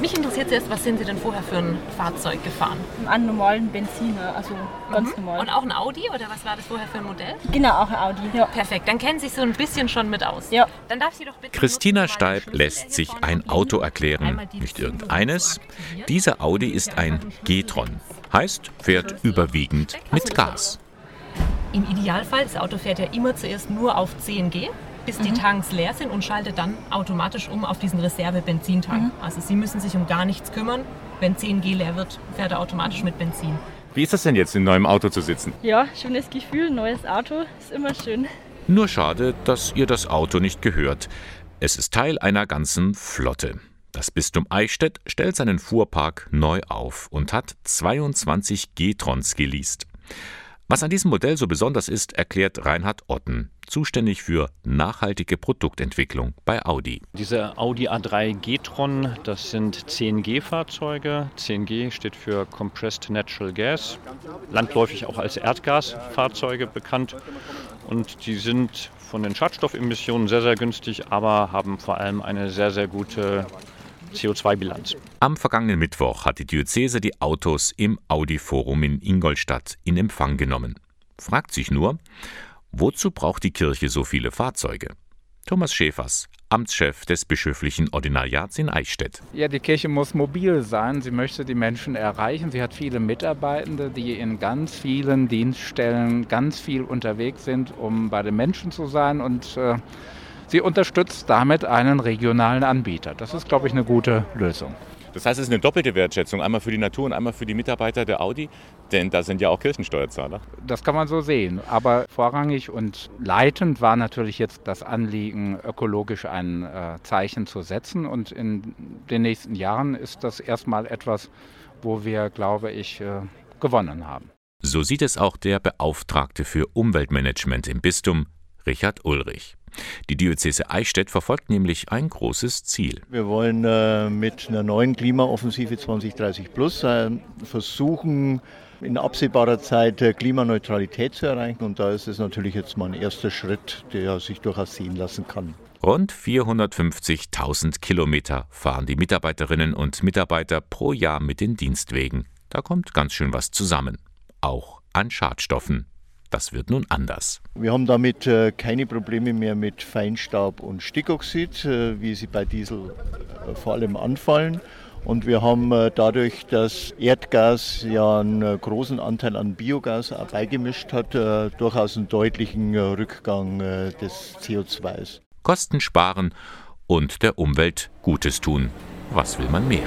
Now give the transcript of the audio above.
Mich interessiert jetzt, was sind Sie denn vorher für ein Fahrzeug gefahren? Einen normalen Benziner, also ganz mhm. normal. Und auch ein Audi oder was war das vorher für ein Modell? Genau, auch ein Audi, ja. Perfekt, dann kennen Sie sich so ein bisschen schon mit aus. Ja. Dann darf Sie doch bitte Christina Steib lässt sich ein Auto erklären. Nicht irgendeines. Dieser Audi ist ein G-Tron. Heißt, fährt überwiegend mit Gas. Im Idealfall, das Auto fährt ja immer zuerst nur auf 10G bis die mhm. Tanks leer sind und schaltet dann automatisch um auf diesen Reserve-Benzintank. Mhm. Also Sie müssen sich um gar nichts kümmern. Wenn 10G leer wird, fährt er automatisch mit Benzin. Wie ist das denn jetzt, in neuem Auto zu sitzen? Ja, schönes Gefühl, neues Auto ist immer schön. Nur schade, dass ihr das Auto nicht gehört. Es ist Teil einer ganzen Flotte. Das Bistum Eichstätt stellt seinen Fuhrpark neu auf und hat 22 G-Trons geleast. Was an diesem Modell so besonders ist, erklärt Reinhard Otten, zuständig für nachhaltige Produktentwicklung bei Audi. Diese Audi A3 G-Tron, das sind 10G-Fahrzeuge. 10G steht für Compressed Natural Gas, landläufig auch als Erdgasfahrzeuge bekannt. Und die sind von den Schadstoffemissionen sehr, sehr günstig, aber haben vor allem eine sehr, sehr gute CO2-Bilanz. Am vergangenen Mittwoch hat die Diözese die Autos im Audi-Forum in Ingolstadt in Empfang genommen. Fragt sich nur, wozu braucht die Kirche so viele Fahrzeuge? Thomas Schäfers, Amtschef des bischöflichen Ordinariats in Eichstätt. Ja, die Kirche muss mobil sein. Sie möchte die Menschen erreichen. Sie hat viele Mitarbeitende, die in ganz vielen Dienststellen ganz viel unterwegs sind, um bei den Menschen zu sein und äh, Sie unterstützt damit einen regionalen Anbieter. Das ist, glaube ich, eine gute Lösung. Das heißt, es ist eine doppelte Wertschätzung, einmal für die Natur und einmal für die Mitarbeiter der Audi, denn da sind ja auch Kirchensteuerzahler. Das kann man so sehen. Aber vorrangig und leitend war natürlich jetzt das Anliegen, ökologisch ein äh, Zeichen zu setzen. Und in den nächsten Jahren ist das erstmal etwas, wo wir, glaube ich, äh, gewonnen haben. So sieht es auch der Beauftragte für Umweltmanagement im Bistum, Richard Ulrich. Die Diözese Eichstätt verfolgt nämlich ein großes Ziel. Wir wollen äh, mit einer neuen Klimaoffensive 2030 Plus äh, versuchen, in absehbarer Zeit äh, Klimaneutralität zu erreichen. Und da ist es natürlich jetzt mal ein erster Schritt, der sich durchaus sehen lassen kann. Rund 450.000 Kilometer fahren die Mitarbeiterinnen und Mitarbeiter pro Jahr mit den Dienstwegen. Da kommt ganz schön was zusammen. Auch an Schadstoffen. Das wird nun anders. Wir haben damit äh, keine Probleme mehr mit Feinstaub und Stickoxid, äh, wie sie bei Diesel äh, vor allem anfallen. Und wir haben dadurch, dass Erdgas ja einen großen Anteil an Biogas beigemischt hat, durchaus einen deutlichen Rückgang des CO2s. Kosten sparen und der Umwelt Gutes tun. Was will man mehr?